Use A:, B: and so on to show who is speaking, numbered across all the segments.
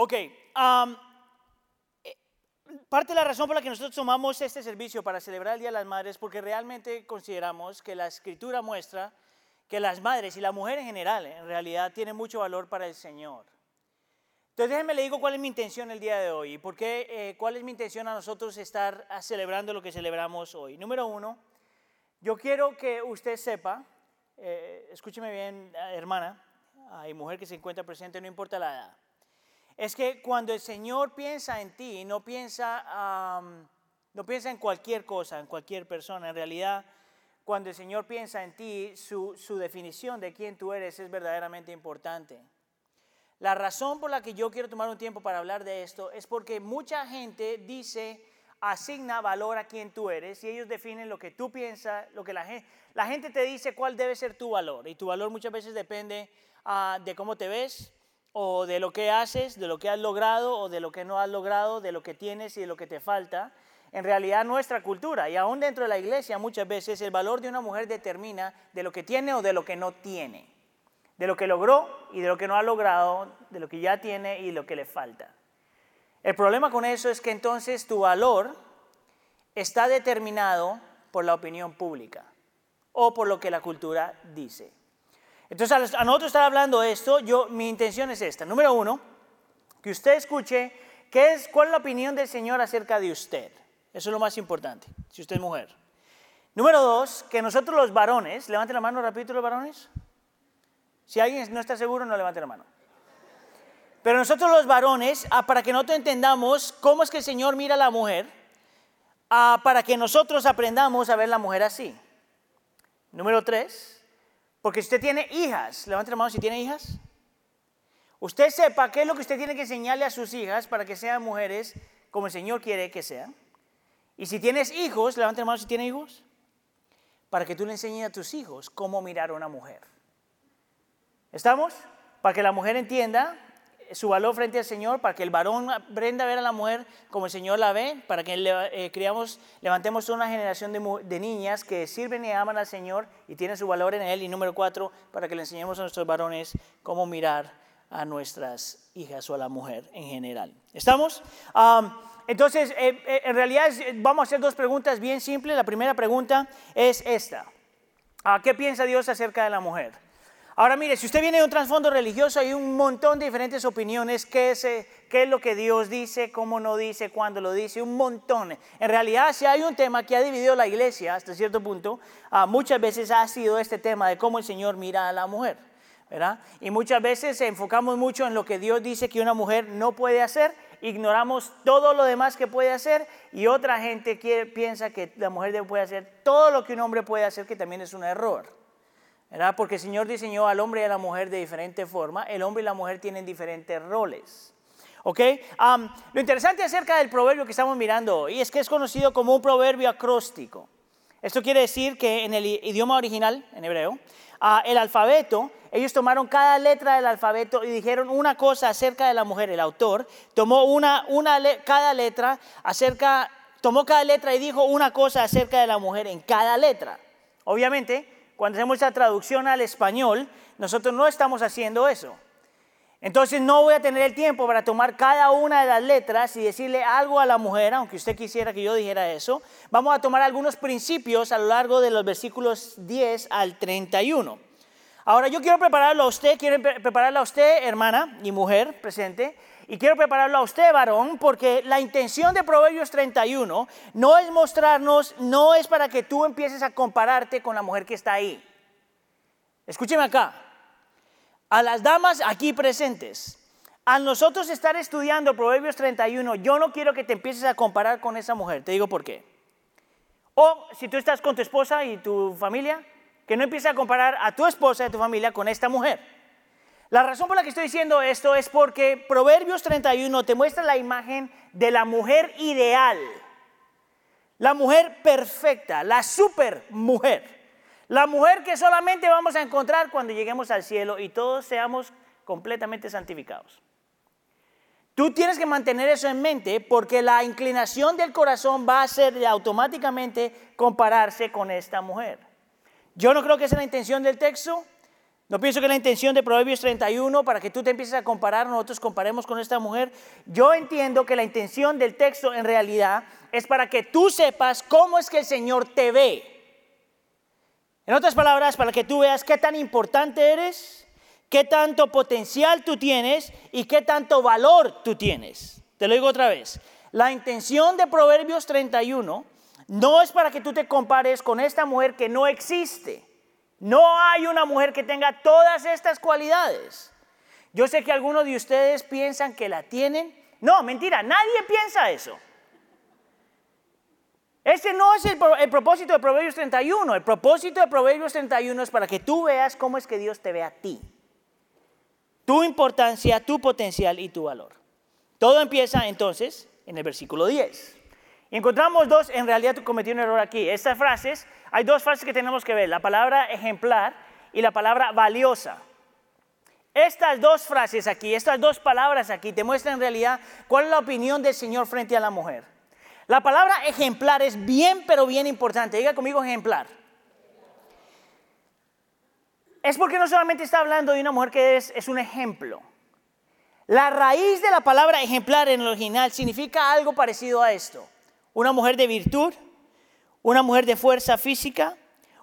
A: Ok, um, eh, parte de la razón por la que nosotros tomamos este servicio para celebrar el Día de las Madres es porque realmente consideramos que la escritura muestra que las madres y la mujer en general en realidad tienen mucho valor para el Señor. Entonces déjenme le digo cuál es mi intención el día de hoy y por qué, eh, cuál es mi intención a nosotros estar celebrando lo que celebramos hoy. Número uno, yo quiero que usted sepa, eh, escúcheme bien, hermana y mujer que se encuentra presente, no importa la edad, es que cuando el Señor piensa en ti, no piensa, no piensa en cualquier cosa, en cualquier persona, en realidad cuando el Señor piensa en ti, su, su definición de quién tú eres es verdaderamente importante. La razón por la que yo quiero tomar un tiempo para hablar de esto es porque mucha gente dice, asigna valor a quién tú eres y ellos definen lo que tú piensas, lo que la gente, la gente te dice cuál debe ser tu valor y tu valor muchas veces depende ah, de cómo te ves o de lo que haces, de lo que has logrado o de lo que no has logrado, de lo que tienes y de lo que te falta. En realidad nuestra cultura y aún dentro de la iglesia muchas veces el valor de una mujer determina de lo que tiene o de lo que no tiene de lo que logró y de lo que no ha logrado, de lo que ya tiene y lo que le falta. El problema con eso es que entonces tu valor está determinado por la opinión pública o por lo que la cultura dice. Entonces, a nosotros estar hablando esto, yo, mi intención es esta. Número uno, que usted escuche qué es, cuál es la opinión del Señor acerca de usted. Eso es lo más importante, si usted es mujer. Número dos, que nosotros los varones, levanten la mano rapidito los varones. Si alguien no está seguro, no levante la mano. Pero nosotros los varones, ah, para que nosotros entendamos cómo es que el Señor mira a la mujer, ah, para que nosotros aprendamos a ver la mujer así. Número tres, porque si usted tiene hijas, levante la mano si tiene hijas. Usted sepa qué es lo que usted tiene que enseñarle a sus hijas para que sean mujeres como el Señor quiere que sean. Y si tienes hijos, levante la mano si tiene hijos, para que tú le enseñes a tus hijos cómo mirar a una mujer. ¿Estamos? Para que la mujer entienda su valor frente al Señor, para que el varón aprenda a ver a la mujer como el Señor la ve, para que eh, criamos, levantemos una generación de, niñas que sirven y aman al Señor y tienen su valor en Él. Y número cuatro, para que le enseñemos a nuestros varones cómo mirar a nuestras hijas o a la mujer en general. ¿Estamos? entonces, eh, eh, en realidad vamos a hacer dos preguntas bien simples. La primera pregunta es esta. ¿Qué piensa Dios acerca de la mujer? Ahora mire, si usted viene de un trasfondo religioso, hay un montón de diferentes opiniones, qué es, eh, qué es lo que Dios dice, cómo no dice, cuándo lo dice, un montón. En realidad, si hay un tema que ha dividido la iglesia hasta cierto punto, ah, muchas veces ha sido este tema de cómo el Señor mira a la mujer. ¿verdad? Y muchas veces enfocamos mucho en lo que Dios dice que una mujer no puede hacer, ignoramos todo lo demás que puede hacer y otra gente piensa que la mujer puede hacer todo lo que un hombre puede hacer, que también es un error. Porque el Señor diseñó al hombre y a la mujer de diferente forma. El hombre y la mujer tienen diferentes roles. ¿Ok? lo interesante acerca del proverbio que estamos mirando hoy es que es conocido como un proverbio acróstico. Esto quiere decir que en el idioma original, en hebreo, ah, el alfabeto, ellos tomaron cada letra del alfabeto y dijeron una cosa acerca de la mujer. El autor tomó una, una cada letra acerca, tomó cada letra y dijo una cosa acerca de la mujer en cada letra. Obviamente, cuando hacemos la traducción al español, nosotros no estamos haciendo eso. Entonces no voy a tener el tiempo para tomar cada una de las letras y decirle algo a la mujer, aunque usted quisiera que yo dijera eso. Vamos a tomar algunos principios a lo largo de los versículos 10 al 31. Ahora yo quiero prepararlo a usted, quiero prepararlo a usted, hermana y mujer presente, y quiero prepararlo a usted, varón, porque la intención de Proverbios 31 no es mostrarnos, no es para que tú empieces a compararte con la mujer que está ahí. Escúcheme acá. A las damas aquí presentes, a nosotros estar estudiando Proverbios 31, yo no quiero que te empieces a comparar con esa mujer. Te digo por qué. O si tú estás con tu esposa y tu familia, que no empieces a comparar a tu esposa y tu familia con esta mujer. La razón por la que estoy diciendo esto es porque Proverbios 31 te muestra la imagen de la mujer ideal, la mujer perfecta, la super mujer, la mujer que solamente vamos a encontrar cuando lleguemos al cielo y todos seamos completamente santificados. Tú tienes que mantener eso en mente porque la inclinación del corazón va a ser automáticamente compararse con esta mujer. Yo no creo que sea la intención del texto, No pienso que la intención de Proverbios 31, para que tú te empieces a comparar, nosotros comparemos con esta mujer. Yo entiendo que la intención del texto en realidad es para que tú sepas cómo es que el Señor te ve. En otras palabras, para que tú veas qué tan importante eres, qué tanto potencial tú tienes y qué tanto valor tú tienes. Te lo digo otra vez. La intención de Proverbios 31 no es para que tú te compares con esta mujer que no existe. No hay una mujer que tenga todas estas cualidades. Yo sé que algunos de ustedes piensan que la tienen. No, mentira, nadie piensa eso. Ese no es el, propósito de Proverbios 31. El propósito de Proverbios 31 es para que tú veas cómo es que Dios te ve a ti. Tu importancia, tu potencial y tu valor. Todo empieza entonces en el versículo 10. Y encontramos dos, en realidad tú cometí un error aquí. Estas frases, hay dos frases que tenemos que ver, la palabra ejemplar y la palabra valiosa. Estas dos frases aquí, estas dos palabras aquí, te muestran en realidad cuál es la opinión del Señor frente a la mujer. La palabra ejemplar es bien, pero bien importante. Diga conmigo ejemplar. Es porque no solamente está hablando de una mujer que es, es un ejemplo. La raíz de la palabra ejemplar en el original significa algo parecido a esto una mujer de virtud, una mujer de fuerza física,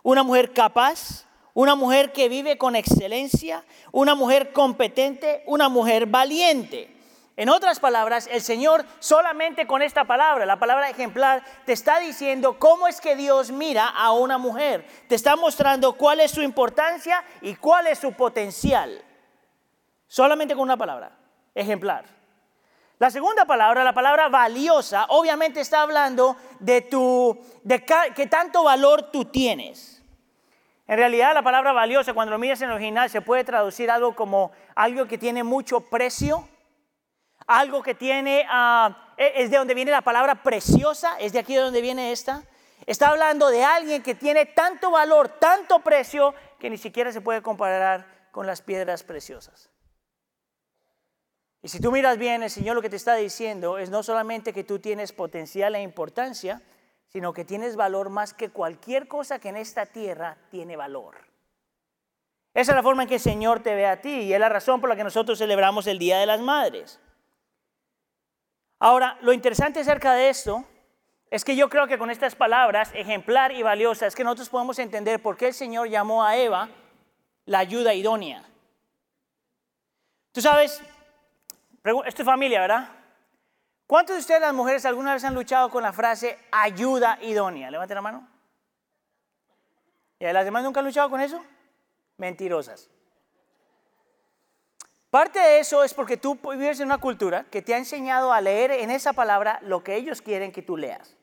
A: una mujer capaz, una mujer que vive con excelencia, una mujer competente, una mujer valiente. En otras palabras, el Señor solamente con esta palabra, la palabra ejemplar, te está diciendo cómo es que Dios mira a una mujer. Te está mostrando cuál es su importancia y cuál es su potencial. Solamente con una palabra, ejemplar. La segunda palabra, la palabra valiosa, obviamente está hablando de tu de qué tanto valor tú tienes. En realidad la palabra valiosa cuando lo miras en el original se puede traducir algo como algo que tiene mucho precio, algo que tiene ah, e, es de donde viene la palabra preciosa, es de aquí de donde viene esta. Está hablando de alguien que tiene tanto valor, tanto precio que ni siquiera se puede comparar con las piedras preciosas. Y si tú miras bien, el Señor lo que te está diciendo es no solamente que tú tienes potencial e importancia, sino que tienes valor más que cualquier cosa que en esta tierra tiene valor. Esa es la forma en que el Señor te ve a ti y es la razón por la que nosotros celebramos el Día de las Madres. Ahora, lo interesante acerca de esto es que yo creo que con estas palabras, ejemplar y valiosa, es que nosotros podemos entender por qué el Señor llamó a Eva la ayuda idónea. Tú sabes, esto es familia, ¿verdad? ¿Cuántos de ustedes, las mujeres, alguna vez han luchado con la frase ayuda idónea? Levanten la mano. ¿Y las demás nunca han luchado con eso? Mentirosas. Parte de eso es porque tú vives en una cultura que te ha enseñado a leer en esa palabra lo que ellos quieren que tú leas.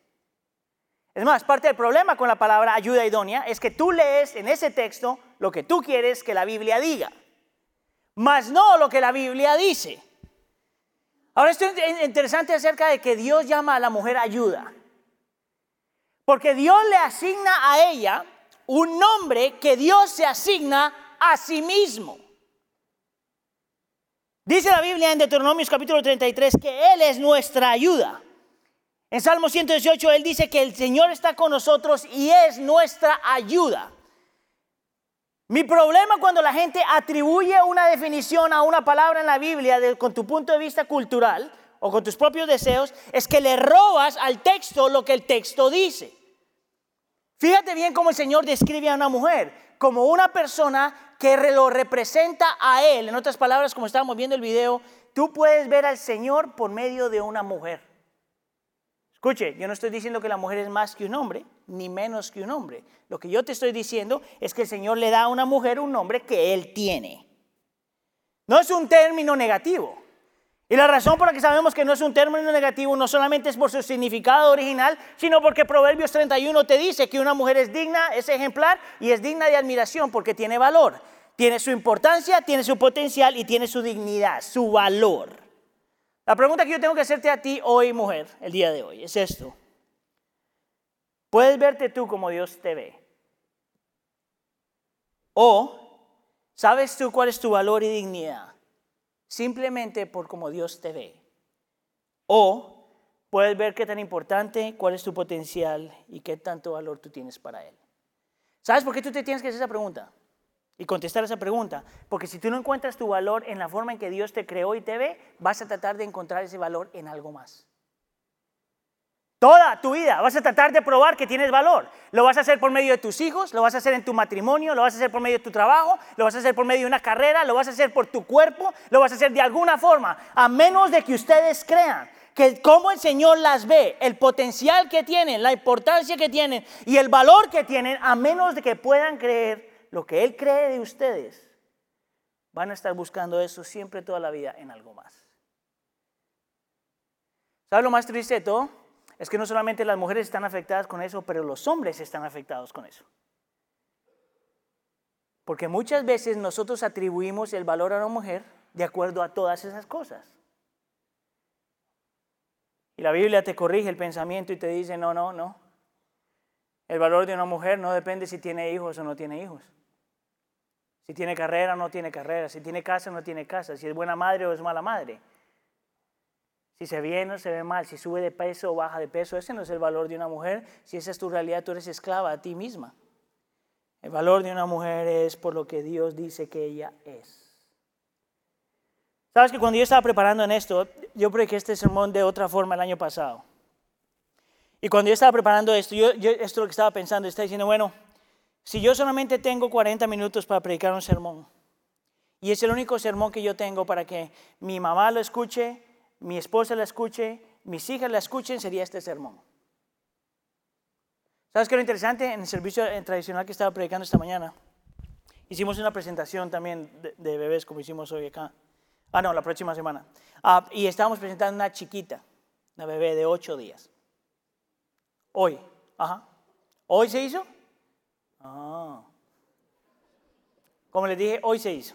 A: Es más, parte del problema con la palabra ayuda idónea es que tú lees en ese texto lo que tú quieres que la Biblia diga, más no lo que la Biblia dice. Ahora esto es interesante acerca de que Dios llama a la mujer ayuda. Porque Dios le asigna a ella un nombre que Dios se asigna a sí mismo. Dice la Biblia en Deuteronomios capítulo 33 que Él es nuestra ayuda. En Salmo 118 Él dice que el Señor está con nosotros y es nuestra ayuda. Mi problema cuando la gente atribuye una definición a una palabra en la Biblia con tu punto de vista cultural o con tus propios deseos es que le robas al texto lo que el texto dice. Fíjate bien cómo el Señor describe a una mujer como una persona que lo representa a Él. En otras palabras, como estábamos viendo el video, tú puedes ver al Señor por medio de una mujer. Escuche, yo no estoy diciendo que la mujer es más que un hombre, ni menos que un hombre. Lo que yo te estoy diciendo es que el Señor le da a una mujer un nombre que Él tiene. No es un término negativo. Y la razón por la que sabemos que no es un término negativo no solamente es por su significado original, sino porque Proverbios 31 te dice que una mujer es digna, es ejemplar y es digna de admiración porque tiene valor. Tiene su importancia, tiene su potencial y tiene su dignidad, su valor. La pregunta que yo tengo que hacerte a ti hoy, mujer, el día de hoy, es esto. ¿Puedes verte tú como Dios te ve? ¿O sabes tú cuál es tu valor y dignidad? Simplemente por cómo Dios te ve. ¿O puedes ver qué tan importante, cuál es tu potencial y qué tanto valor tú tienes para Él? ¿Sabes por qué tú te tienes que hacer esa pregunta? Y contestar esa pregunta. Porque si tú no encuentras tu valor en la forma en que Dios te creó y te ve, vas a tratar de encontrar ese valor en algo más. Toda tu vida vas a tratar de probar que tienes valor. Lo vas a hacer por medio de tus hijos, lo vas a hacer en tu matrimonio, lo vas a hacer por medio de tu trabajo, lo vas a hacer por medio de una carrera, lo vas a hacer por tu cuerpo, lo vas a hacer de alguna forma, a menos de que ustedes crean que como el Señor las ve, el potencial que tienen, la importancia que tienen y el valor que tienen, a menos de que puedan creer lo que Él cree de ustedes, van a estar buscando eso siempre toda la vida en algo más. ¿Sabes lo más triste de todo? Es que no solamente las mujeres están afectadas con eso, pero los hombres están afectados con eso. Porque muchas veces nosotros atribuimos el valor a una mujer de acuerdo a todas esas cosas. Y la Biblia te corrige el pensamiento y te dice, no, no, no. El valor de una mujer no depende si tiene hijos o no tiene hijos. Si tiene carrera o no tiene carrera, si tiene casa o no tiene casa, si es buena madre o es mala madre. Si se ve bien o se ve mal, si sube de peso o baja de peso, ese no es el valor de una mujer. Si esa es tu realidad, tú eres esclava a ti misma. El valor de una mujer es por lo que Dios dice que ella es. Sabes que cuando yo estaba preparando esto, yo prediqué este sermón de otra forma el año pasado. Y cuando yo estaba preparando esto, yo, esto es lo que estaba pensando, estaba diciendo, bueno, si yo solamente tengo 40 minutos para predicar un sermón, y es el único sermón que yo tengo para que mi mamá lo escuche, mi esposa lo escuche, mis hijas lo escuchen, sería este sermón. ¿Sabes qué es lo interesante? En el servicio tradicional que estaba predicando esta mañana, hicimos una presentación también de, bebés como hicimos hoy acá. Ah, no, la próxima semana. Ah, y estábamos presentando una chiquita, una bebé de 8 días. Hoy, ajá. ¿Hoy se hizo? Ah. Como les dije, hoy se hizo.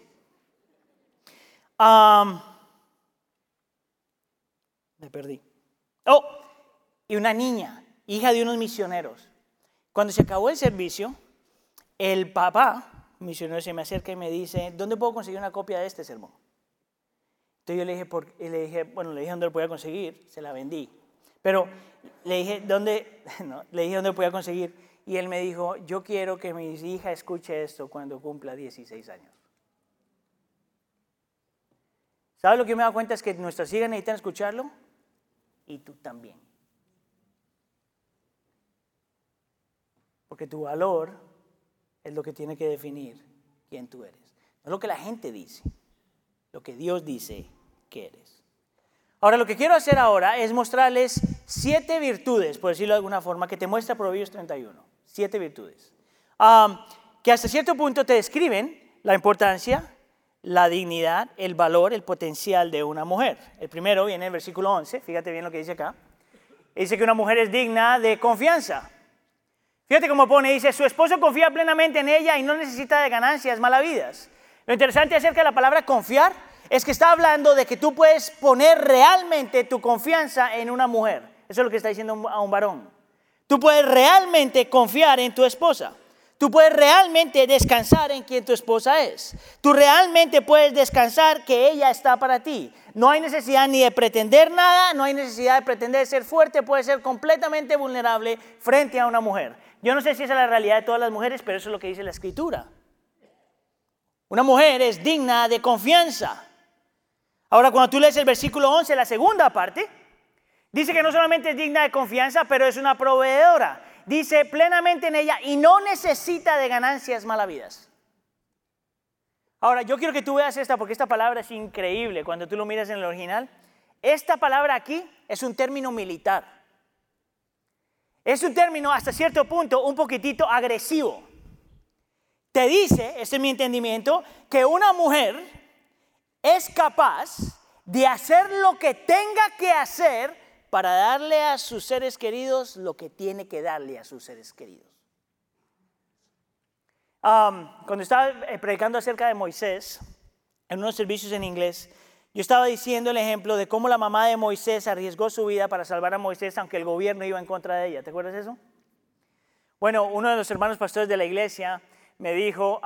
A: me perdí. Oh, y una niña, hija de unos misioneros. Cuando se acabó el servicio, el papá, misionero, se me acerca y me dice, ¿dónde puedo conseguir una copia de este sermón? Entonces yo le dije, por, le dije bueno, le dije dónde lo podía conseguir, se la vendí. Pero le dije, ¿dónde? No, le dije dónde lo podía conseguir. Y él me dijo, yo quiero que mi hija escuche esto cuando cumpla 16 años. ¿Sabes lo que me da cuenta? Es que nuestras hijas necesitan escucharlo y tú también. Porque tu valor es lo que tiene que definir quién tú eres. No lo que la gente dice, lo que Dios dice que eres. Ahora, lo que quiero hacer ahora es mostrarles siete virtudes, por decirlo de alguna forma, que te muestra Proverbios 31 siete virtudes, que hasta cierto punto te describen la importancia, la dignidad, el valor, el potencial de una mujer. El primero viene en el versículo 11, fíjate bien lo que dice acá. Dice que una mujer es digna de confianza. Fíjate cómo pone, dice, su esposo confía plenamente en ella y no necesita de ganancias malavidas. Lo interesante acerca de la palabra confiar es que está hablando de que tú puedes poner realmente tu confianza en una mujer. Eso es lo que está diciendo a un varón. Tú puedes realmente confiar en tu esposa. Tú puedes realmente descansar en quien tu esposa es. Tú realmente puedes descansar que ella está para ti. No hay necesidad ni de pretender nada, no hay necesidad de pretender ser fuerte, puedes ser completamente vulnerable frente a una mujer. Yo no sé si esa es la realidad de todas las mujeres, pero eso es lo que dice la escritura. Una mujer es digna de confianza. Ahora, cuando tú lees el versículo 11, la segunda parte, Dice que no solamente es digna de confianza, pero es una proveedora. Dice plenamente en ella y no necesita de ganancias malavidas. Ahora, yo quiero que tú veas esta porque esta palabra es increíble cuando tú lo miras en el original. Esta palabra aquí es un término militar. Es un término hasta cierto punto un poquitito agresivo. Te dice, este es mi entendimiento, que una mujer es capaz de hacer lo que tenga que hacer para darle a sus seres queridos lo que tiene que darle a sus seres queridos. cuando estaba eh, predicando acerca de Moisés, en unos servicios en inglés, yo estaba diciendo el ejemplo de cómo la mamá de Moisés arriesgó su vida para salvar a Moisés aunque el gobierno iba en contra de ella. ¿Te acuerdas eso? Bueno, uno de los hermanos pastores de la iglesia me dijo,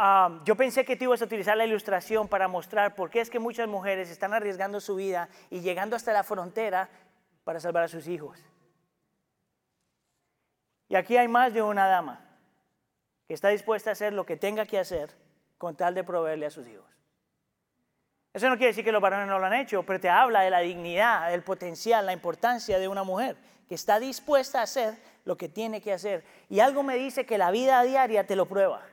A: yo pensé que tú ibas a utilizar la ilustración para mostrar por qué es que muchas mujeres están arriesgando su vida y llegando hasta la frontera para salvar a sus hijos. Y aquí hay más de una dama que está dispuesta a hacer lo que tenga que hacer con tal de proveerle a sus hijos. Eso no quiere decir que los varones no lo han hecho, pero te habla de la dignidad, del potencial, la importancia de una mujer que está dispuesta a hacer lo que tiene que hacer. Y algo me dice que la vida diaria te lo prueba.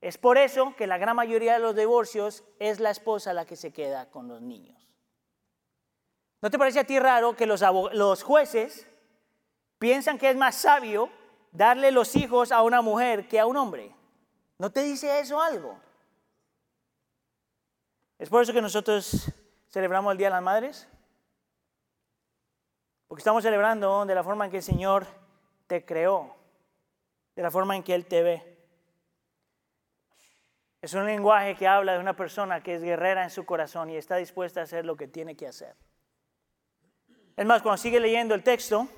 A: Es por eso que la gran mayoría de los divorcios es la esposa la que se queda con los niños. ¿No te parece a ti raro que los, jueces piensan que es más sabio darle los hijos a una mujer que a un hombre? ¿No te dice eso algo? Es por eso que nosotros celebramos el Día de las Madres. Porque estamos celebrando de la forma en que el Señor te creó, de la forma en que Él te ve. Es un lenguaje que habla de una persona que es guerrera en su corazón y está dispuesta a hacer lo que tiene que hacer. Es más, cuando sigue leyendo el texto,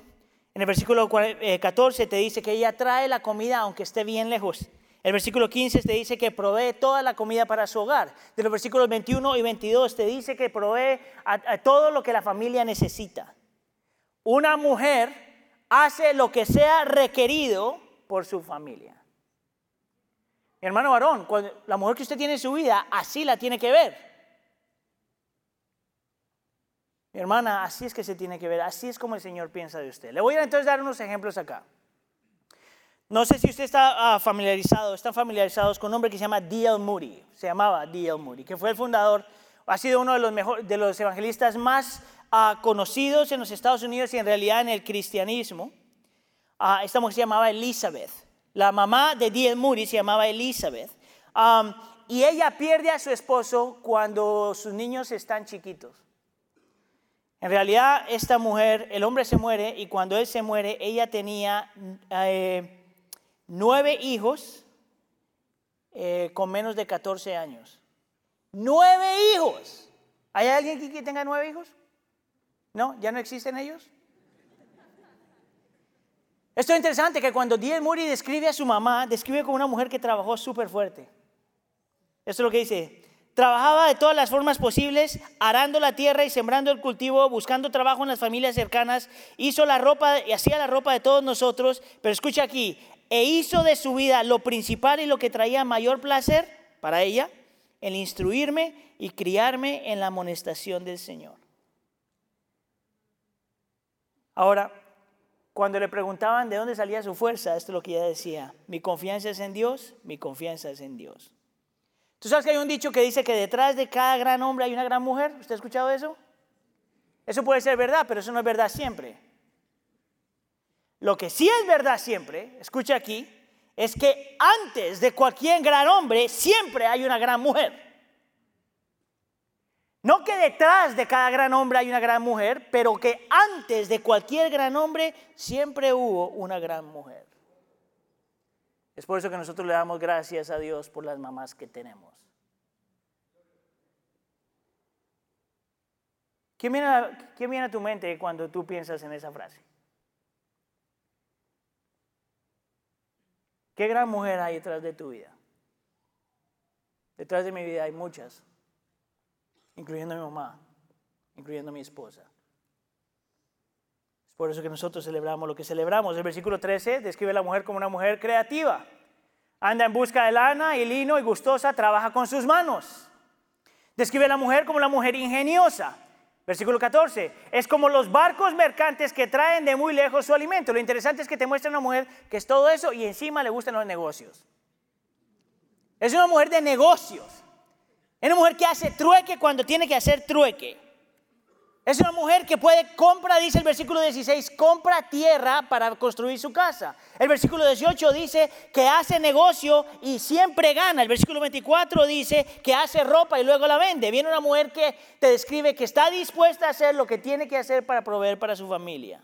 A: en el versículo 14 eh, te dice que ella trae la comida aunque esté bien lejos. El versículo 15 te dice que provee toda la comida para su hogar. De los versículos 21 y 22 te dice que provee todo lo que la familia necesita. Una mujer hace lo que sea requerido por su familia. Mi hermano varón, cuando la mujer que usted tiene en su vida, así la tiene que ver. Mi hermana, así es que se tiene que ver, así es como el Señor piensa de usted. Le voy a entonces dar unos ejemplos acá. No sé si usted está ah, familiarizado, están familiarizados con un hombre que se llama D.L. Moody, se llamaba D.L. Moody, que fue el fundador, ha sido uno de los, mejor, de los evangelistas más ah, conocidos en los Estados Unidos y en realidad en el cristianismo. Ah, esta mujer se llamaba Elizabeth. La mamá de D.L. Moody se llamaba Elizabeth. Y ella pierde a su esposo cuando sus niños están chiquitos. En realidad, esta mujer, el hombre se muere y cuando él se muere, ella tenía eh, nueve hijos eh, con menos de 14 años. Nueve hijos. ¿Hay alguien aquí que tenga nueve hijos? ¿No? ¿Ya no existen ellos? Esto es interesante que cuando D.L. Moody describe a su mamá, describe como una mujer que trabajó súper fuerte. Esto es lo que dice. Trabajaba de todas las formas posibles, arando la tierra y sembrando el cultivo, buscando trabajo en las familias cercanas, hizo la ropa y hacía la ropa de todos nosotros, pero escucha aquí, e hizo de su vida lo principal y lo que traía mayor placer para ella, el instruirme y criarme en la amonestación del Señor. Ahora, cuando le preguntaban de dónde salía su fuerza, esto es lo que ella decía, mi confianza es en Dios, mi confianza es en Dios. ¿Tú sabes que hay un dicho que dice que detrás de cada gran hombre hay una gran mujer? ¿Usted ha escuchado eso? Eso puede ser verdad, pero eso no es verdad siempre. Lo que sí es verdad siempre, escucha aquí, es que antes de cualquier gran hombre siempre hay una gran mujer. No que detrás de cada gran hombre hay una gran mujer, pero que antes de cualquier gran hombre siempre hubo una gran mujer. Es por eso que nosotros le damos gracias a Dios por las mamás que tenemos. ¿Qué viene, a, ¿Qué viene a tu mente cuando tú piensas en esa frase? ¿Qué gran mujer hay detrás de tu vida? Detrás de mi vida hay muchas incluyendo mi mamá, incluyendo mi esposa. Por eso que nosotros celebramos lo que celebramos. El versículo 13 describe a la mujer como una mujer creativa. Anda en busca de lana y lino y gustosa, trabaja con sus manos. Describe a la mujer como una mujer ingeniosa. Versículo 14, es como los barcos mercantes que traen de muy lejos su alimento. Lo interesante es que te muestra una mujer que es todo eso y encima le gustan los negocios. Es una mujer de negocios. Es una mujer que hace trueque cuando tiene que hacer trueque. Es una mujer que puede compra, dice el versículo 16, compra tierra para construir su casa. El versículo 18 dice que hace negocio y siempre gana. El versículo 24 dice que hace ropa y luego la vende. Viene una mujer que te describe que está dispuesta a hacer lo que tiene que hacer para proveer para su familia.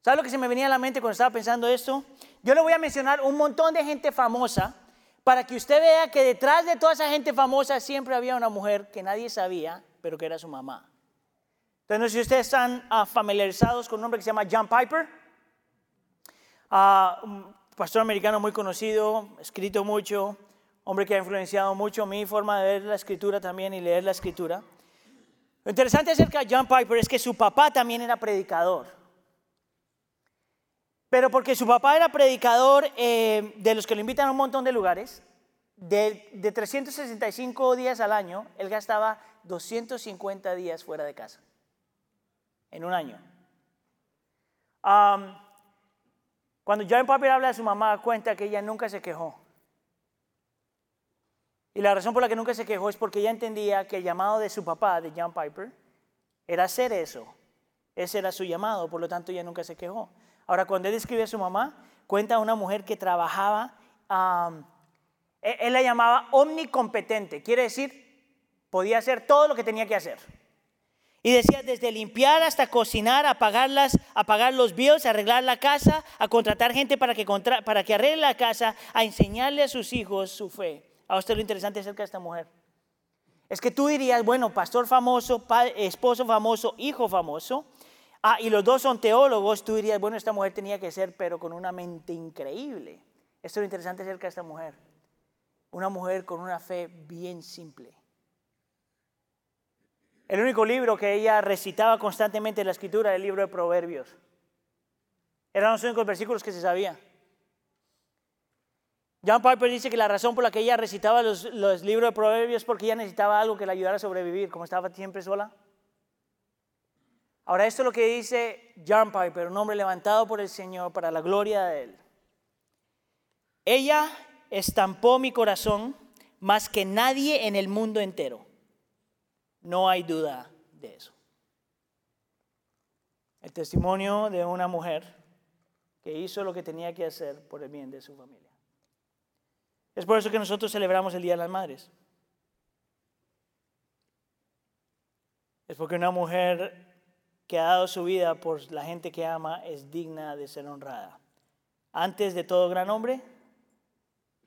A: ¿Sabes lo que se me venía a la mente cuando estaba pensando esto? Yo le voy a mencionar un montón de gente famosa para que usted vea que detrás de toda esa gente famosa siempre había una mujer que nadie sabía, pero que era su mamá. Entonces, si ustedes están ah, familiarizados con un hombre que se llama John Piper, uh, un pastor americano muy conocido, escrito mucho, hombre que ha influenciado mucho mi forma de ver la escritura también y leer la escritura. Lo interesante acerca de John Piper es que su papá también era predicador. Pero porque su papá era predicador eh, de los que lo invitan a un montón de lugares, de, de 365 días al año, él gastaba 250 días fuera de casa, en un año. Cuando John Piper habla de su mamá, cuenta que ella nunca se quejó. Y la razón por la que nunca se quejó es porque ella entendía que el llamado de su papá, de John Piper, era hacer eso. Ese era su llamado, por lo tanto ella nunca se quejó. Ahora, cuando él escribe a su mamá, cuenta una mujer que trabajaba, e, él la llamaba omnicompetente, quiere decir, podía hacer todo lo que tenía que hacer. Y decía, desde limpiar hasta cocinar, apagarlas, apagar los bills, arreglar la casa, a contratar gente para que, para que arregle la casa, a enseñarle a sus hijos su fe. A usted lo interesante acerca de esta mujer. Es que tú dirías, bueno, pastor famoso, esposo famoso, hijo famoso, ah, y los dos son teólogos, tú dirías, bueno, esta mujer tenía que ser, pero con una mente increíble. Esto es lo interesante acerca de esta mujer. Una mujer con una fe bien simple. El único libro que ella recitaba constantemente en la escritura era el libro de Proverbios. Eran los únicos versículos que se sabía. John Piper dice que la razón por la que ella recitaba los, los libros de Proverbios es porque ella necesitaba algo que la ayudara a sobrevivir, como estaba siempre sola. Ahora, esto es lo que dice John Piper, un hombre levantado por el Señor para la gloria de Él. Ella estampó mi corazón más que nadie en el mundo entero. No hay duda de eso. El testimonio de una mujer que hizo lo que tenía que hacer por el bien de su familia. Es por eso que nosotros celebramos el Día de las Madres. Es porque una mujer que ha dado su vida por la gente que ama es digna de ser honrada. Antes de todo gran hombre,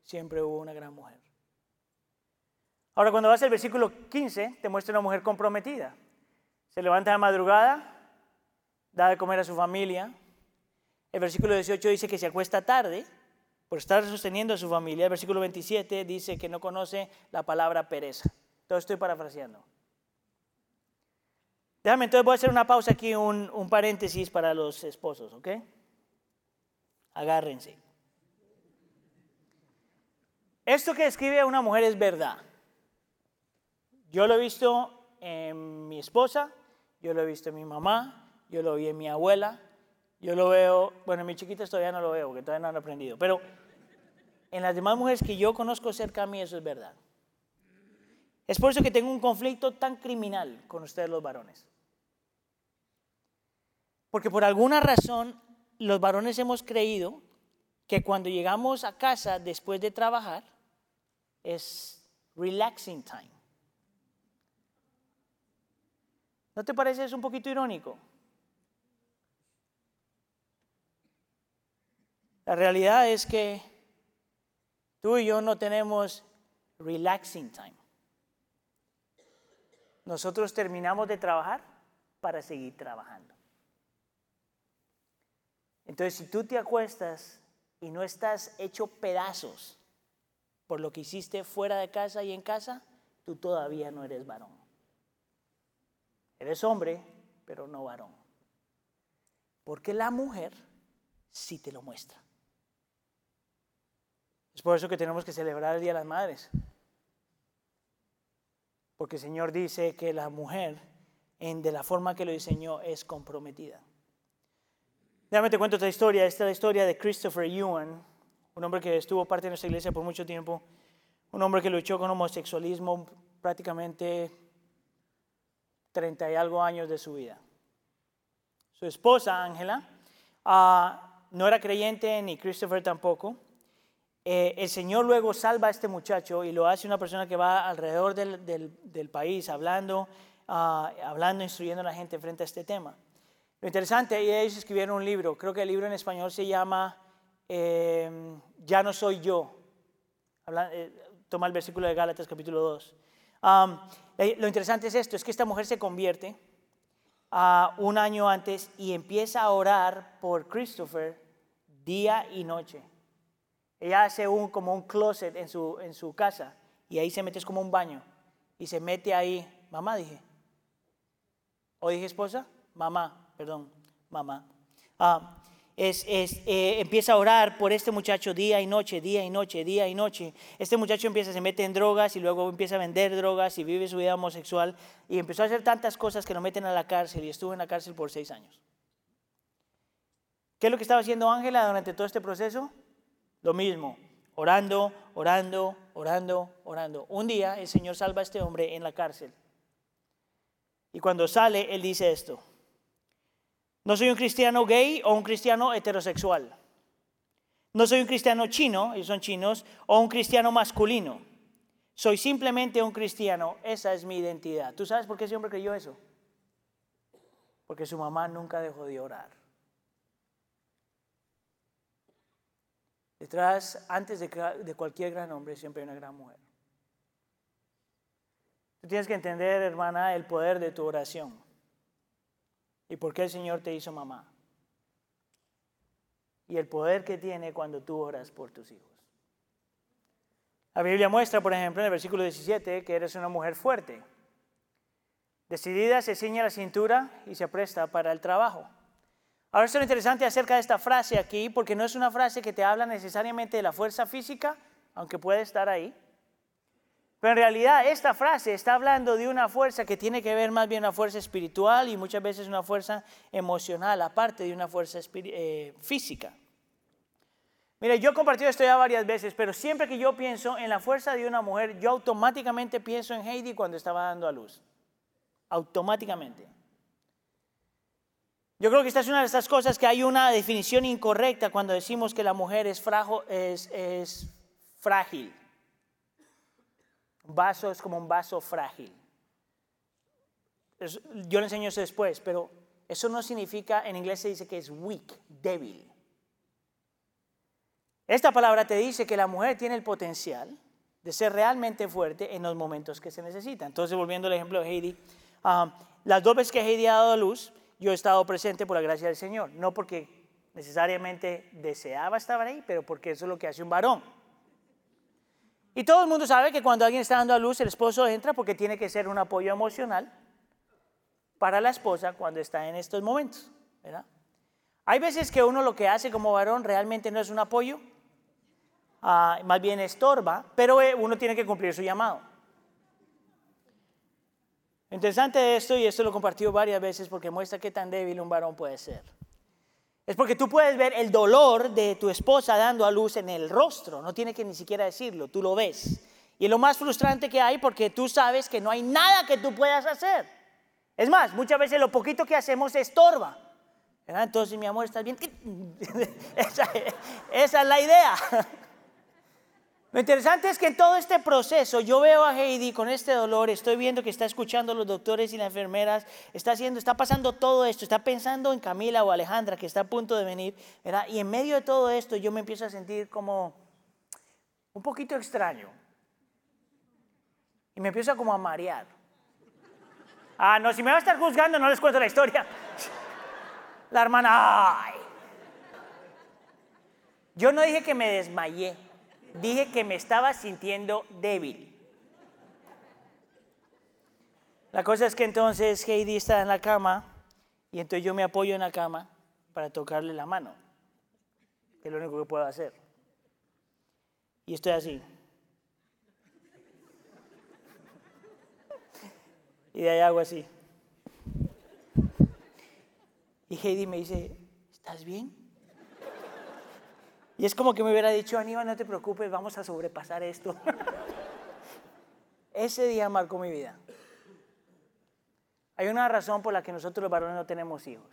A: siempre hubo una gran mujer. Ahora, cuando vas al versículo 15, te muestra una mujer comprometida. Se levanta de madrugada, da de comer a su familia. El versículo 18 dice que se acuesta tarde por estar sosteniendo a su familia. El versículo 27 dice que no conoce la palabra pereza. Todo estoy parafraseando. Déjame, entonces voy a hacer una pausa aquí, un, un paréntesis para los esposos, ¿ok? Agárrense. Esto que escribe una mujer es verdad. Yo lo he visto en mi esposa, yo lo he visto en mi mamá, yo lo vi en mi abuela, yo lo veo, bueno, en mis chiquitas todavía no lo veo, porque todavía no han aprendido, pero en las demás mujeres que yo conozco cerca a mí eso es verdad. Es por eso que tengo un conflicto tan criminal con ustedes los varones. Porque por alguna razón los varones hemos creído que cuando llegamos a casa después de trabajar, es relaxing time. ¿No te parece eso un poquito irónico? La realidad es que tú y yo no tenemos relaxing time. Nosotros terminamos de trabajar para seguir trabajando. Entonces, si tú te acuestas y no estás hecho pedazos por lo que hiciste fuera de casa y en casa, tú todavía no eres varón. Eres hombre, pero no varón. Porque la mujer sí te lo muestra. Es por eso que tenemos que celebrar el Día de las Madres. Porque el Señor dice que la mujer, en, de la forma que lo diseñó, es comprometida. Déjame te cuento esta historia. Esta es la historia de Christopher Ewan, un hombre que estuvo parte de nuestra iglesia por mucho tiempo, un hombre que luchó con homosexualismo prácticamente 30 y algo años de su vida. Su esposa, Ángela, ah, no era creyente ni Christopher tampoco. Eh, el Señor luego salva a este muchacho y lo hace una persona que va alrededor del, país hablando, ah, hablando, instruyendo a la gente frente a este tema. Lo interesante, ellos escribieron un libro, creo que el libro en español se llama Em, ya no soy yo. Eh, toma el versículo de Gálatas capítulo 2. Eh, lo interesante es esto, es que esta mujer se convierte uh, un año antes y empieza a orar por Christopher día y noche. Ella hace un, como un closet en su, en su casa y ahí se mete, es como un baño. Y se mete ahí, mamá dije. ¿O dije esposa? Mamá, perdón, mamá. Es, eh, empieza a orar por este muchacho día y noche, día y noche, día y noche. Este muchacho empieza, se mete en drogas y luego empieza a vender drogas y vive su vida homosexual y empezó a hacer tantas cosas que lo meten a la cárcel y estuvo en la cárcel por seis años. ¿Qué es lo que estaba haciendo Ángela durante todo este proceso? Lo mismo, orando, orando, orando, orando. Un día el Señor salva a este hombre en la cárcel. Y cuando sale, él dice esto. No soy un cristiano gay o un cristiano heterosexual. No soy un cristiano chino, ellos son chinos, o un cristiano masculino. Soy simplemente un cristiano. Esa es mi identidad. ¿Tú sabes por qué ese hombre creyó eso? Porque su mamá nunca dejó de orar. Detrás, antes de, de cualquier gran hombre, siempre hay una gran mujer. Tú tienes que entender, hermana, el poder de tu oración. ¿Y por qué el Señor te hizo mamá? Y el poder que tiene cuando tú oras por tus hijos. La Biblia muestra, por ejemplo, en el versículo 17, que eres una mujer fuerte. Decidida, se ciña la cintura y se apresta para el trabajo. Ahora, esto es lo interesante acerca de esta frase aquí, porque no es una frase que te habla necesariamente de la fuerza física, aunque puede estar ahí. Pero en realidad esta frase está hablando de una fuerza que tiene que ver más bien una fuerza espiritual y muchas veces una fuerza emocional, aparte de una fuerza eh, física. Mire, yo he compartido esto ya varias veces, pero siempre que yo pienso en la fuerza de una mujer, yo automáticamente pienso en Heidi cuando estaba dando a luz. Automáticamente. Yo creo que esta es una de estas cosas que hay una definición incorrecta cuando decimos que la mujer es, es, es frágil vaso es como un vaso frágil. yo le enseño eso después, pero eso no significa, en inglés se dice que es weak, débil. Esta palabra te dice que la mujer tiene el potencial de ser realmente fuerte en los momentos que se necesita. Entonces, volviendo al ejemplo de Heidi, um, las dos veces que Heidi ha dado a luz, yo he estado presente por la gracia del Señor, no porque necesariamente deseaba estar ahí, pero porque eso es lo que hace un varón. Y todo el mundo sabe que cuando alguien está dando a luz, el esposo entra porque tiene que ser un apoyo emocional para la esposa cuando está en estos momentos. Hay veces que uno lo que hace como varón realmente no es un apoyo, ah, más bien estorba, pero eh, uno tiene que cumplir su llamado. Interesante esto, y esto lo he compartido varias veces porque muestra qué tan débil un varón puede ser. Es porque tú puedes ver el dolor de tu esposa dando a luz en el rostro, no tiene que ni siquiera decirlo, tú lo ves. Y es lo más frustrante que hay porque tú sabes que no hay nada que tú puedas hacer. Es más, muchas veces lo poquito que hacemos estorba. Entonces, mi amor, ¿estás bien? esa, esa es la idea. Lo interesante es que en todo este proceso yo veo a Heidi con este dolor, estoy viendo que está escuchando a los doctores y las enfermeras, está haciendo, está pasando todo esto, está pensando en Camila o Alejandra que está a punto de venir, ¿verdad? Y en medio de todo esto yo me empiezo a sentir como un poquito extraño. Y me empiezo como a marear. Ah, no, si me va a estar juzgando no les cuento la historia. La hermana, ay. Yo no dije que me desmayé dije que me estaba sintiendo débil. La cosa es que entonces Heidi está en la cama y entonces yo me apoyo en la cama para tocarle la mano, es lo único que puedo hacer. Y estoy así. Y de ahí hago así. Y Heidi me dice, ¿estás bien? Y es como que me hubiera dicho, Aníbal, no te preocupes, vamos a sobrepasar esto. Ese día marcó mi vida. Hay una razón por la que nosotros los varones no tenemos hijos.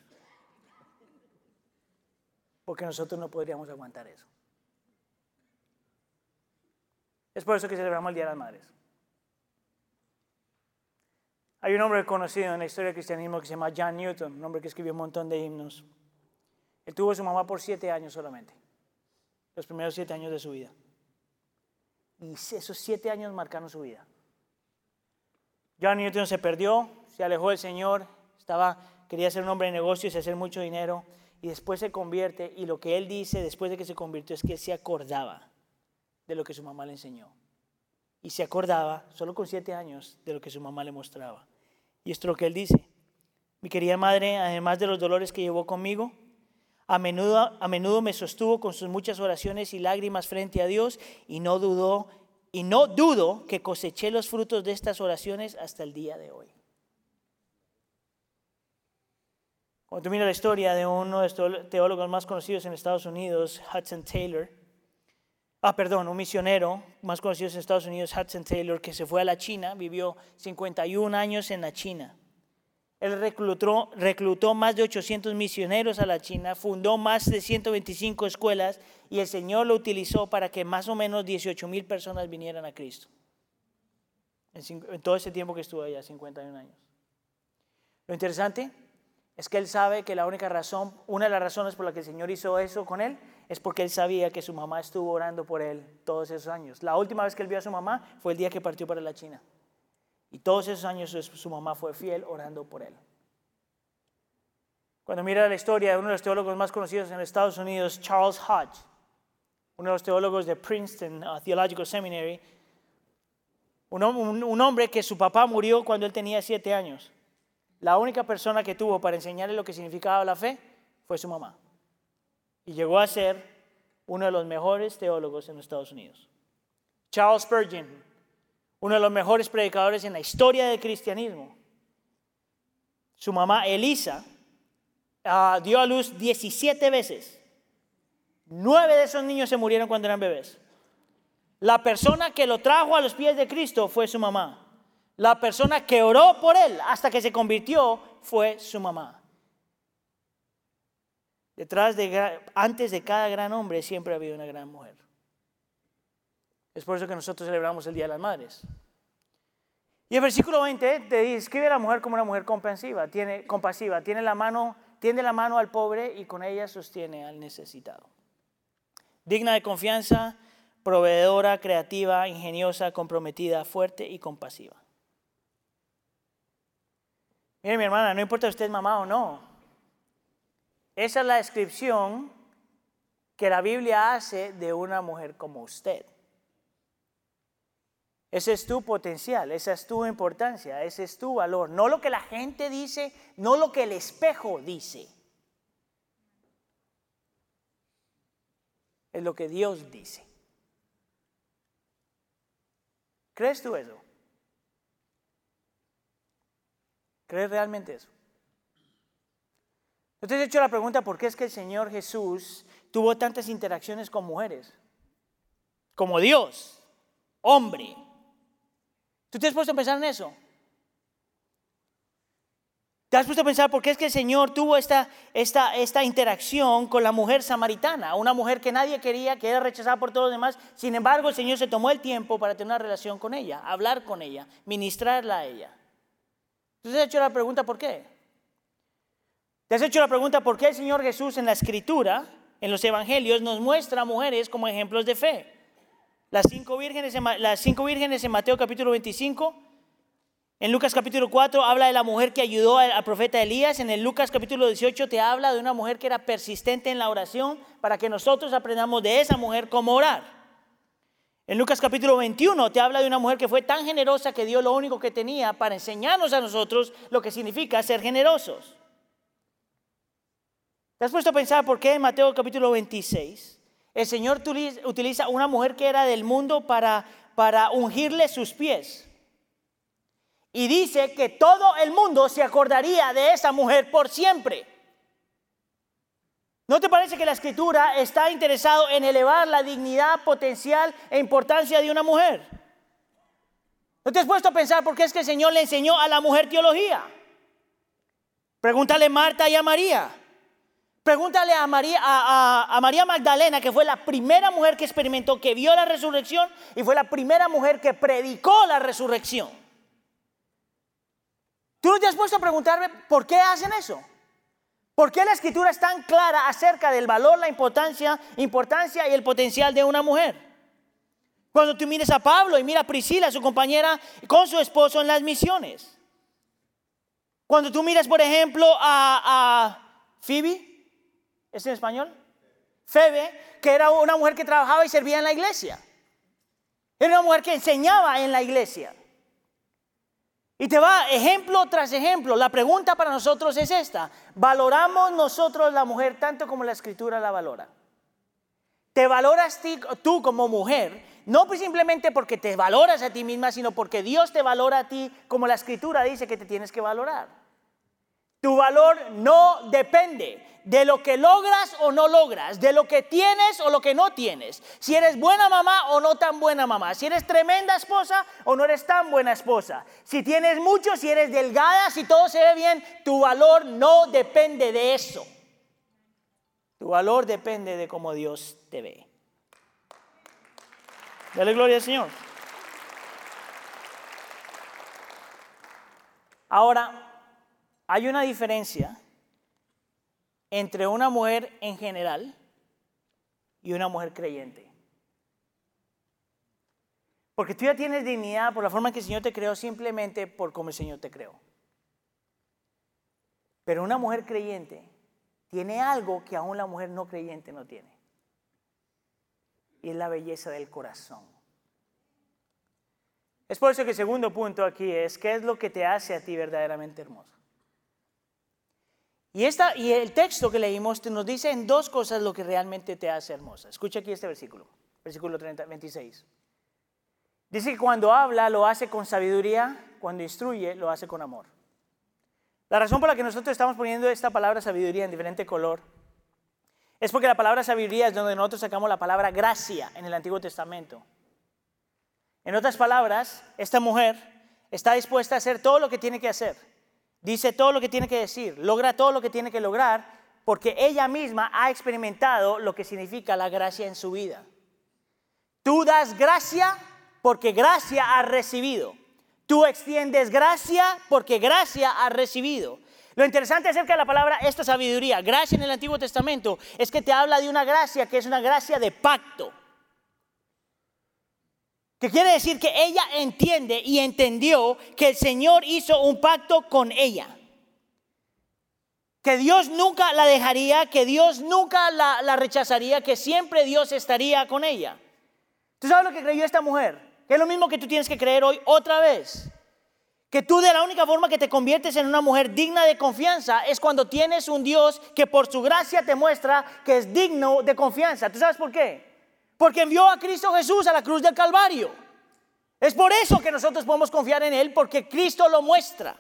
A: Porque nosotros no podríamos aguantar eso. Es por eso que celebramos el Día de las Madres. Hay un hombre conocido en la historia del cristianismo que se llama John Newton, un hombre que escribió un montón de himnos. Él tuvo a su mamá por siete años solamente los primeros siete años de su vida. Y esos siete años marcaron su vida. John Newton se perdió, se alejó del Señor, estaba, quería ser un hombre de negocios y hacer mucho dinero, y después se convierte, y lo que él dice después de que se convirtió es que se acordaba de lo que su mamá le enseñó. Y se acordaba, solo con siete años, de lo que su mamá le mostraba. Y esto es lo que él dice. Mi querida madre, además de los dolores que llevó conmigo, A menudo, a menudo me sostuvo con sus muchas oraciones y lágrimas frente a Dios y no dudó y no dudo que coseché los frutos de estas oraciones hasta el día de hoy. Cuando mira la historia de uno de los teólogos más conocidos en Estados Unidos, Hudson Taylor, ah, perdón, un misionero más conocido en Estados Unidos, Hudson Taylor, que se fue a la China, vivió 51 años en la China. Él reclutó, reclutó más de 800 misioneros a la China, fundó más de 125 escuelas y el Señor lo utilizó para que más o menos 18 mil personas vinieran a Cristo. En, en todo ese tiempo que estuvo allá, 51 años. Lo interesante es que él sabe que la única razón, una de las razones por la que el Señor hizo eso con él, es porque él sabía que su mamá estuvo orando por él todos esos años. La última vez que él vio a su mamá fue el día que partió para la China. Y todos esos años su mamá fue fiel orando por él. Cuando mira la historia de uno de los teólogos más conocidos en Estados Unidos, Charles Hodge, uno de los teólogos de Princeton uh, Theological Seminary, un hombre que su papá murió cuando él tenía siete años. La única persona que tuvo para enseñarle lo que significaba la fe fue su mamá. Y llegó a ser uno de los mejores teólogos en Estados Unidos. Charles Spurgeon, uno de los mejores predicadores en la historia del cristianismo. Su mamá Elisa ah, dio a luz 17 veces. Nueve de esos niños se murieron cuando eran bebés. La persona que lo trajo a los pies de Cristo fue su mamá. La persona que oró por él hasta que se convirtió fue su mamá. Detrás de, antes de cada gran hombre siempre ha habido una gran mujer. Es por eso que nosotros celebramos el Día de las Madres. Y el versículo 20 te describe a la mujer como una mujer compasiva, tiene, compasiva, tiene la mano, tiende la mano al pobre y con ella sostiene al necesitado. Digna de confianza, proveedora, creativa, ingeniosa, comprometida, fuerte y compasiva. Mire, mi hermana, no importa usted mamá o no. Esa es la descripción que la Biblia hace de una mujer como usted. Ese es tu potencial, esa es tu importancia, ese es tu valor. No lo que la gente dice, no lo que el espejo dice. Es lo que Dios dice. ¿Crees tú eso? ¿Crees realmente eso? ¿No te has hecho la pregunta por qué es que el Señor Jesús tuvo tantas interacciones con mujeres? Como Dios, hombre. ¿Tú te has puesto a pensar en eso? ¿Te has puesto a pensar por qué es que el Señor tuvo esta, esta, esta interacción con la mujer samaritana? Una mujer que nadie quería, que era rechazada por todos los demás. Sin embargo, el Señor se tomó el tiempo para tener una relación con ella, hablar con ella, ministrarla a ella. ¿Te has hecho la pregunta por qué? ¿Te has hecho la pregunta por qué el Señor Jesús en la Escritura, en los Evangelios, nos muestra a mujeres como ejemplos de fe? Las cinco vírgenes en, Mateo capítulo 25. En Lucas capítulo 4 habla de la mujer que ayudó al, profeta Elías. En el Lucas capítulo 18 te habla de una mujer que era persistente en la oración para que nosotros aprendamos de esa mujer cómo orar. En Lucas capítulo 21 te habla de una mujer que fue tan generosa que dio lo único que tenía para enseñarnos a nosotros lo que significa ser generosos. ¿Te has puesto a pensar por qué en Mateo capítulo 26 el Señor utiliza una mujer que era del mundo para, para ungirle sus pies? Y dice que todo el mundo se acordaría de esa mujer por siempre. ¿No te parece que la escritura está interesado en elevar la dignidad potencial e importancia de una mujer? ¿No te has puesto a pensar por qué es que el Señor le enseñó a la mujer teología? Pregúntale a Marta y a María. Pregúntale a María, a, María Magdalena, que fue la primera mujer que experimentó, que vio la resurrección y fue la primera mujer que predicó la resurrección. ¿Tú no te has puesto a preguntarme por qué hacen eso? ¿Por qué la escritura es tan clara acerca del valor, la importancia, importancia y el potencial de una mujer? Cuando tú mires a Pablo y mira a Priscila, su compañera, con su esposo en las misiones. Cuando tú miras, por ejemplo, a Phoebe, ¿es en español? Febe, que era una mujer que trabajaba y servía en la iglesia. Era una mujer que enseñaba en la iglesia. Y te va ejemplo tras ejemplo. La pregunta para nosotros es esta. ¿Valoramos nosotros la mujer tanto como la escritura la valora? ¿Te valoras tú como mujer? No pues simplemente porque te valoras a ti misma, sino porque Dios te valora a ti como la escritura dice que te tienes que valorar. Tu valor no depende de lo que logras o no logras, de lo que tienes o lo que no tienes, si eres buena mamá o no tan buena mamá, si eres tremenda esposa o no eres tan buena esposa, si tienes mucho, si eres delgada, si todo se ve bien, tu valor no depende de eso. Tu valor depende de cómo Dios te ve. Dale gloria al Señor. Ahora, hay una diferencia entre una mujer en general y una mujer creyente. Porque tú ya tienes dignidad por la forma en que el Señor te creó, simplemente por cómo el Señor te creó. Pero una mujer creyente tiene algo que aún la mujer no creyente no tiene. Y es la belleza del corazón. Es por eso que el segundo punto aquí es, ¿qué es lo que te hace a ti verdaderamente hermoso? Y, esta, y el texto que leímos nos dice en dos cosas lo que realmente te hace hermosa. Escucha aquí este versículo, versículo 30, 26. Dice que cuando habla lo hace con sabiduría, cuando instruye lo hace con amor. La razón por la que nosotros estamos poniendo esta palabra sabiduría en diferente color es porque la palabra sabiduría es donde nosotros sacamos la palabra gracia en el Antiguo Testamento. En otras palabras, esta mujer está dispuesta a hacer todo lo que tiene que hacer dice todo lo que tiene que decir, logra todo lo que tiene que lograr, porque ella misma ha experimentado lo que significa la gracia en su vida. Tú das gracia porque gracia has recibido. Tú extiendes gracia porque gracia has recibido. Lo interesante acerca de la palabra esta sabiduría, gracia en el Antiguo Testamento, es que te habla de una gracia que es una gracia de pacto. Que quiere decir que ella entiende y entendió que el Señor hizo un pacto con ella. Que Dios nunca la dejaría, que Dios nunca la, rechazaría, que siempre Dios estaría con ella. ¿Tú sabes lo que creyó esta mujer? Que es lo mismo que tú tienes que creer hoy otra vez. Que tú de la única forma que te conviertes en una mujer digna de confianza es cuando tienes un Dios que por su gracia te muestra que es digno de confianza. ¿Tú sabes por qué? Porque envió a Cristo Jesús a la cruz del Calvario. Es por eso que nosotros podemos confiar en Él, porque Cristo lo muestra.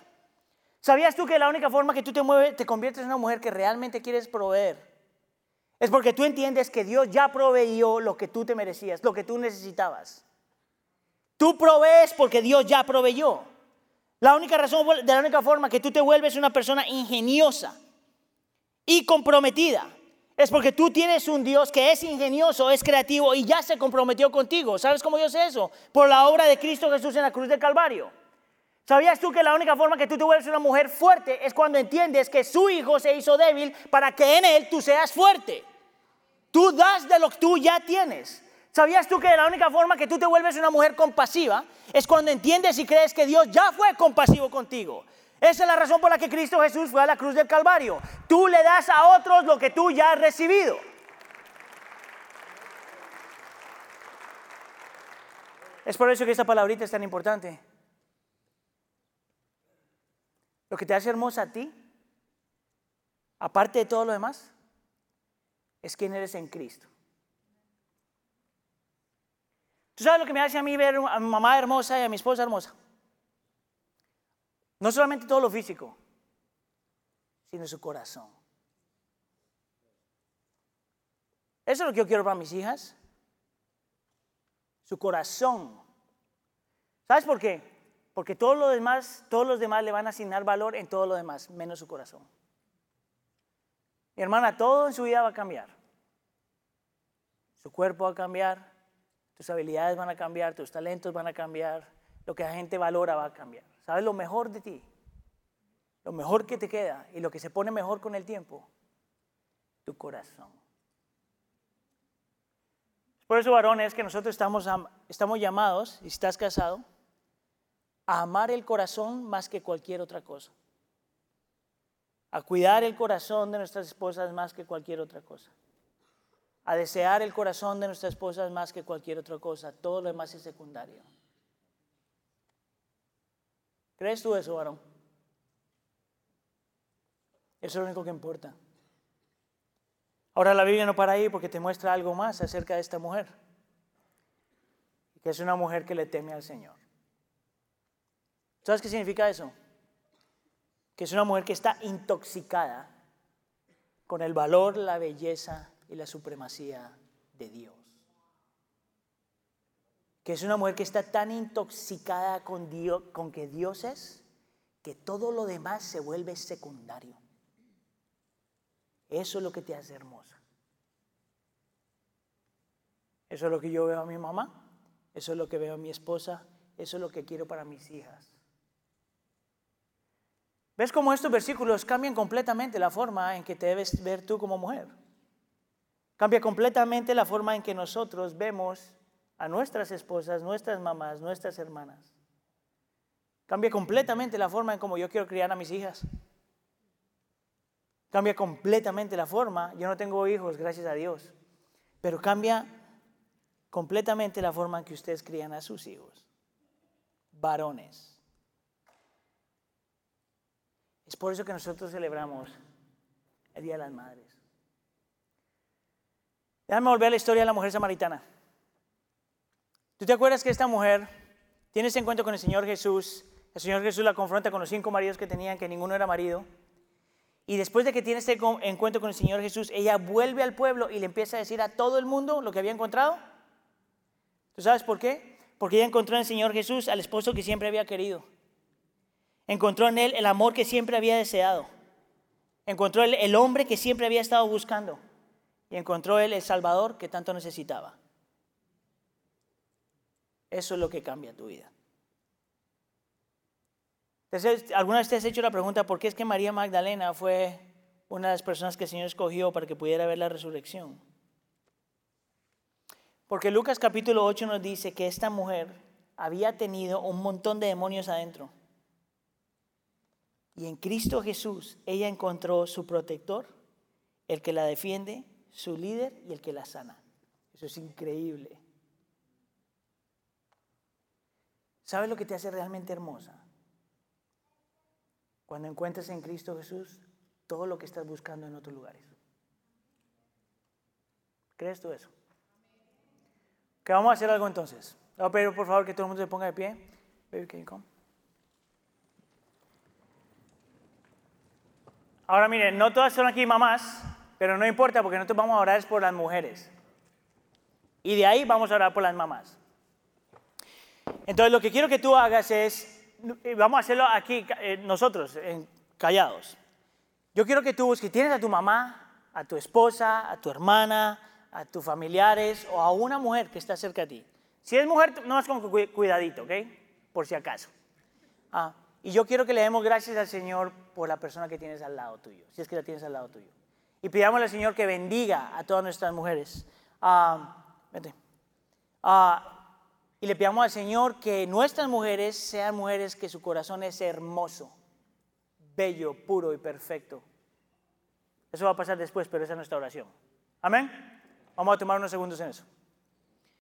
A: ¿Sabías tú que la única forma que tú te mueves, te conviertes en una mujer que realmente quieres proveer? Es porque tú entiendes que Dios ya proveyó lo que tú te merecías, lo que tú necesitabas. Tú provees porque Dios ya proveyó. La única razón, de la única forma que tú te vuelves una persona ingeniosa y comprometida es porque tú tienes un Dios que es ingenioso, es creativo y ya se comprometió contigo. ¿Sabes cómo yo sé eso? Por la obra de Cristo Jesús en la cruz del Calvario. ¿Sabías tú que la única forma que tú te vuelves una mujer fuerte es cuando entiendes que su hijo se hizo débil para que en él tú seas fuerte? Tú das de lo que tú ya tienes. ¿Sabías tú que la única forma que tú te vuelves una mujer compasiva es cuando entiendes y crees que Dios ya fue compasivo contigo? Esa es la razón por la que Cristo Jesús fue a la cruz del Calvario. Tú le das a otros lo que tú ya has recibido. Es por eso que esta palabrita es tan importante. Lo que te hace hermosa a ti, aparte de todo lo demás, es quién eres en Cristo. ¿Tú sabes lo que me hace a mí ver a mi mamá hermosa y a mi esposa hermosa? No solamente todo lo físico, sino su corazón. Eso es lo que yo quiero para mis hijas. Su corazón. ¿Sabes por qué? Porque todos los demás, todos los demás le van a asignar valor en todo lo demás, menos su corazón. Mi hermana, todo en su vida va a cambiar. Su cuerpo va a cambiar, tus habilidades van a cambiar, tus talentos van a cambiar, lo que la gente valora va a cambiar. ¿Sabes lo mejor de ti? Lo mejor que te queda y lo que se pone mejor con el tiempo, tu corazón. Por eso, varones, que nosotros estamos, estamos llamados, si estás casado, a amar el corazón más que cualquier otra cosa. A cuidar el corazón de nuestras esposas más que cualquier otra cosa. A desear el corazón de nuestras esposas más que cualquier otra cosa. Todo lo demás es secundario. ¿Crees tú eso, varón? Eso es lo único que importa. Ahora la Biblia no para ahí porque te muestra algo más acerca de esta mujer. Que es una mujer que le teme al Señor. ¿Sabes qué significa eso? Que es una mujer que está intoxicada con el valor, la belleza y la supremacía de Dios. Que es una mujer que está tan intoxicada con, Dios, con que Dios es, que todo lo demás se vuelve secundario. Eso es lo que te hace hermosa. Eso es lo que yo veo a mi mamá, eso es lo que veo a mi esposa, eso es lo que quiero para mis hijas. ¿Ves cómo estos versículos cambian completamente la forma en que te debes ver tú como mujer? Cambia completamente la forma en que nosotros vemos a nuestras esposas, nuestras mamás, nuestras hermanas. Cambia completamente la forma en cómo yo quiero criar a mis hijas. Cambia completamente la forma. Yo no tengo hijos, gracias a Dios. Pero cambia completamente la forma en que ustedes crían a sus hijos. Varones. Es por eso que nosotros celebramos el Día de las Madres. Déjame volver a la historia de la mujer samaritana. ¿Tú te acuerdas que esta mujer tiene ese encuentro con el Señor Jesús? El Señor Jesús la confronta con los cinco maridos que tenían, que ninguno era marido. Y después de que tiene este encuentro con el Señor Jesús, ella vuelve al pueblo y le empieza a decir a todo el mundo lo que había encontrado. ¿Tú sabes por qué? Porque ella encontró en el Señor Jesús al esposo que siempre había querido. Encontró en él el amor que siempre había deseado. Encontró el, el hombre que siempre había estado buscando. Y encontró él el Salvador que tanto necesitaba. Eso es lo que cambia tu vida. ¿alguna vez te has hecho la pregunta por qué es que María Magdalena fue una de las personas que el Señor escogió para que pudiera ver la resurrección? Porque Lucas capítulo 8 nos dice que esta mujer había tenido un montón de demonios adentro. Y en Cristo Jesús ella encontró su protector, el que la defiende, su líder y el que la sana. Eso es increíble. ¿Sabes lo que te hace realmente hermosa? Cuando encuentres en Cristo Jesús todo lo que estás buscando en otros lugares. ¿Crees tú eso? Que vamos a hacer algo entonces. Voy a pedir por favor que todo el mundo se ponga de pie. Baby, can you come? Ahora miren, no todas son aquí mamás, pero no importa porque nosotros vamos a orar por las mujeres. Y de ahí vamos a orar por las mamás. Entonces lo que quiero que tú hagas es, vamos a hacerlo aquí eh, nosotros, callados. Yo quiero que tú busques, tienes a tu mamá, a tu esposa, a tu hermana, a tus familiares o a una mujer que está cerca de ti. Si es mujer, no es con cuidadito, ¿ok? Por si acaso. Ah, y yo quiero que le demos gracias al Señor por la persona que tienes al lado tuyo, si es que la tienes al lado tuyo. Y pidamos al Señor que bendiga a todas nuestras mujeres. Ah, vete. Ah, y le pidamos al Señor que nuestras mujeres sean mujeres que su corazón es hermoso, bello, puro y perfecto. Eso va a pasar después, pero esa es nuestra oración. Amén. Vamos a tomar unos segundos en eso.